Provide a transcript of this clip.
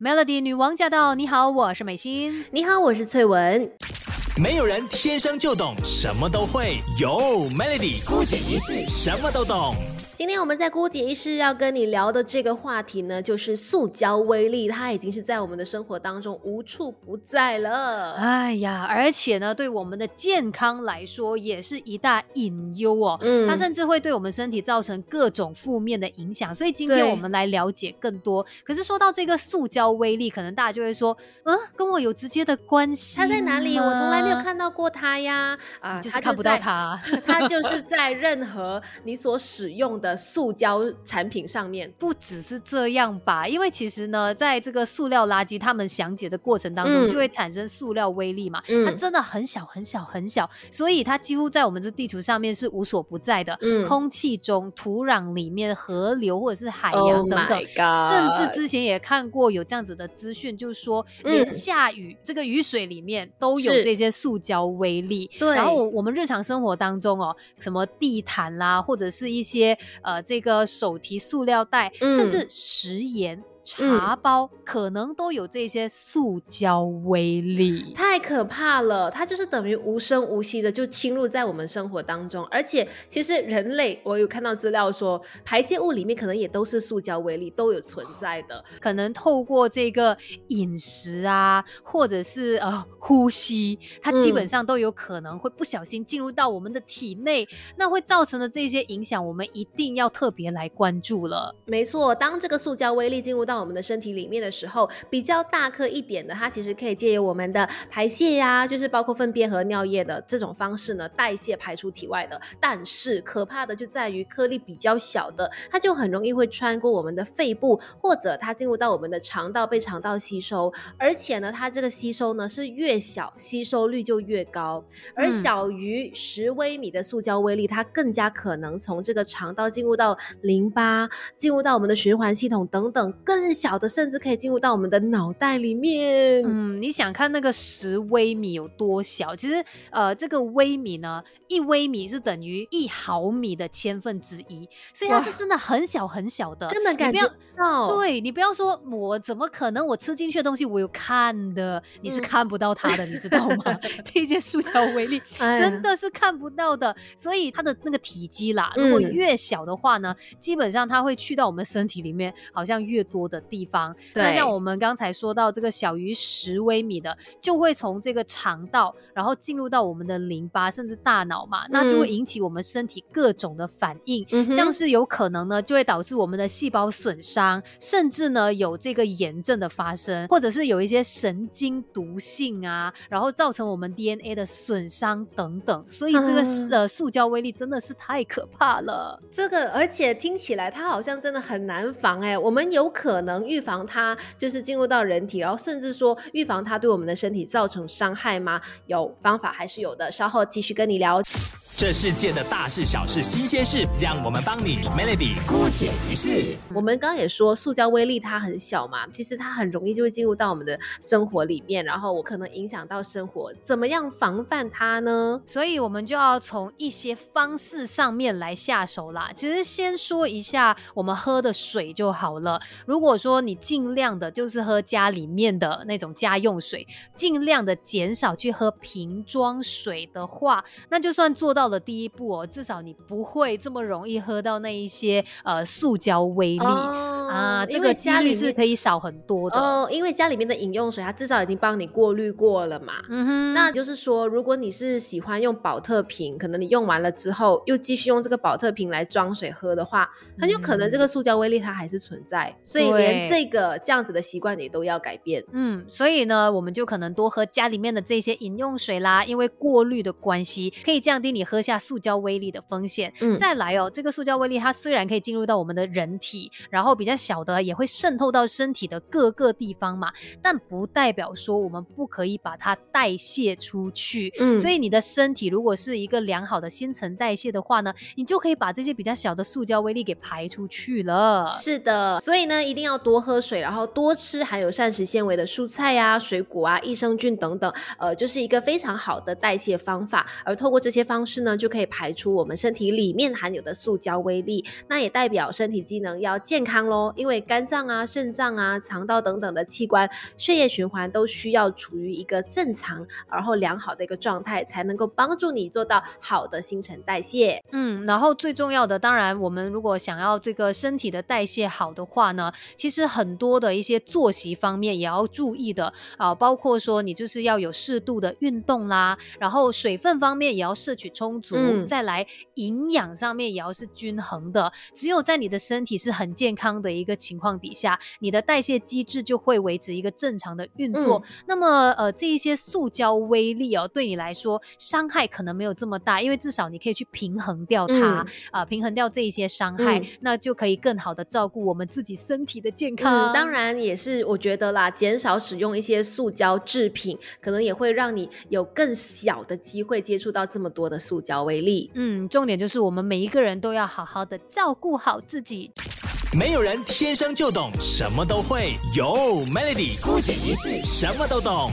Melody 女王驾到！你好，我是美心。你好，我是翠文。没有人天生就懂什么都会，有 Melody 孤姐一世什么都懂。今天我们在姑姐医师要跟你聊的这个话题呢，就是塑胶威力，它已经是在我们的生活当中无处不在了。哎呀，而且呢，对我们的健康来说也是一大隐忧哦。嗯，它甚至会对我们身体造成各种负面的影响。所以今天我们来了解更多。可是说到这个塑胶威力，可能大家就会说，嗯，跟我有直接的关系？它在哪里？我从来没有看到过它呀。啊，就是看不到它。它就是在任何你所使用的。塑胶产品上面不只是这样吧，因为其实呢，在这个塑料垃圾它们详解的过程当中，就会产生塑料微粒嘛。它真的很小很小很小，所以它几乎在我们这地球上面是无所不在的。空气中、土壤里面、河流或者是海洋等等，甚至之前也看过有这样子的资讯，就是说连下雨这个雨水里面都有这些塑胶微粒。对，然后我我们日常生活当中哦，什么地毯啦，或者是一些。呃，这个手提塑料袋，甚至食盐。茶包可能都有这些塑胶微粒，太可怕了！它就是等于无声无息的就侵入在我们生活当中，而且其实人类，我有看到资料说，排泄物里面可能也都是塑胶微粒，都有存在的。可能透过这个饮食啊，或者是呃呼吸，它基本上都有可能会不小心进入到我们的体内，那会造成的这些影响，我们一定要特别来关注了。没错，当这个塑胶微粒进入到我们的身体里面的时候，比较大颗一点的，它其实可以借由我们的排泄呀，就是包括粪便和尿液的这种方式呢，代谢排出体外的。但是可怕的就在于颗粒比较小的，它就很容易会穿过我们的肺部，或者它进入到我们的肠道被肠道吸收。而且呢，它这个吸收呢是越小，吸收率就越高。而小于十微米的塑胶微粒，它更加可能从这个肠道进入到淋巴，进入到我们的循环系统等等更。小的甚至可以进入到我们的脑袋里面。嗯，你想看那个十微米有多小？其实，呃，这个微米呢，一微米是等于一毫米的千分之一，所以它是真的很小很小的，根本感觉不到。对你不要说我怎么可能我吃进去的东西我有看的，你是看不到它的，你知道吗？这些塑胶微粒真的是看不到的，所以它的那个体积啦，如果越小的话呢，基本上它会去到我们身体里面，好像越多的。地方，那像我们刚才说到这个小于十微米的，就会从这个肠道，然后进入到我们的淋巴，甚至大脑嘛，那就会引起我们身体各种的反应，像是有可能呢，就会导致我们的细胞损伤，甚至呢有这个炎症的发生，或者是有一些神经毒性啊，然后造成我们 DNA 的损伤等等。所以这个呃塑胶威力真的是太可怕了。这个而且听起来它好像真的很难防哎，我们有可可能。预防它就是进入到人体，然后甚至说预防它对我们的身体造成伤害吗？有方法还是有的，稍后继续跟你聊。这世界的大事小事新鲜事，让我们帮你 Melody 姑解一世。我们刚刚也说，塑胶微粒它很小嘛，其实它很容易就会进入到我们的生活里面，然后我可能影响到生活，怎么样防范它呢？所以我们就要从一些方式上面来下手啦。其实先说一下我们喝的水就好了。如果说你尽量的就是喝家里面的那种家用水，尽量的减少去喝瓶装水的话，那就算做到。的第一步哦，至少你不会这么容易喝到那一些呃塑胶微粒。啊，这个几率是可以少很多的哦。因为家里面的饮用水，它至少已经帮你过滤过了嘛。嗯哼，那就是说，如果你是喜欢用保特瓶，可能你用完了之后又继续用这个保特瓶来装水喝的话，很有可能这个塑胶微粒它还是存在。所以连这个这样子的习惯你都要改变。嗯，所以呢，我们就可能多喝家里面的这些饮用水啦，因为过滤的关系可以降低你喝。喝下塑胶微粒的风险，嗯，再来哦，这个塑胶微粒它虽然可以进入到我们的人体，然后比较小的也会渗透到身体的各个地方嘛，但不代表说我们不可以把它代谢出去，嗯，所以你的身体如果是一个良好的新陈代谢的话呢，你就可以把这些比较小的塑胶微粒给排出去了。是的，所以呢，一定要多喝水，然后多吃含有膳食纤维的蔬菜呀、水果啊、益生菌等等，呃，就是一个非常好的代谢方法。而透过这些方式呢。就可以排出我们身体里面含有的塑胶微粒，那也代表身体机能要健康喽。哦，因为肝脏啊、肾脏啊、肠道等等的器官血液循环都需要处于一个正常然后良好的一个状态，才能够帮助你做到好的新陈代谢。嗯，然后最重要的，当然我们如果想要这个身体的代谢好的话呢，其实很多的一些作息方面也要注意的啊，包括说你就是要有适度的运动啦，然后水分方面也要摄取充足，再来营养上面也要是均衡的。只有在你的身体是很健康的一个情况底下，你的代谢机制就会维持一个正常的运作。那么呃，这一些塑胶微粒哦，对你来说伤害可能没有这么大，因为至少你可以去平衡掉它啊，平衡掉这一些伤害，那就可以更好的照顾我们自己身体的健康。当然也是，我觉得啦，减少使用一些塑胶制品，可能也会让你有更小的机会接触到这么多的塑胶微粒。嗯，重点就是我们每一个人都要好好的照顾好自己。没有人天生就懂什么都会，有 Melody 孤姐一世什么都懂。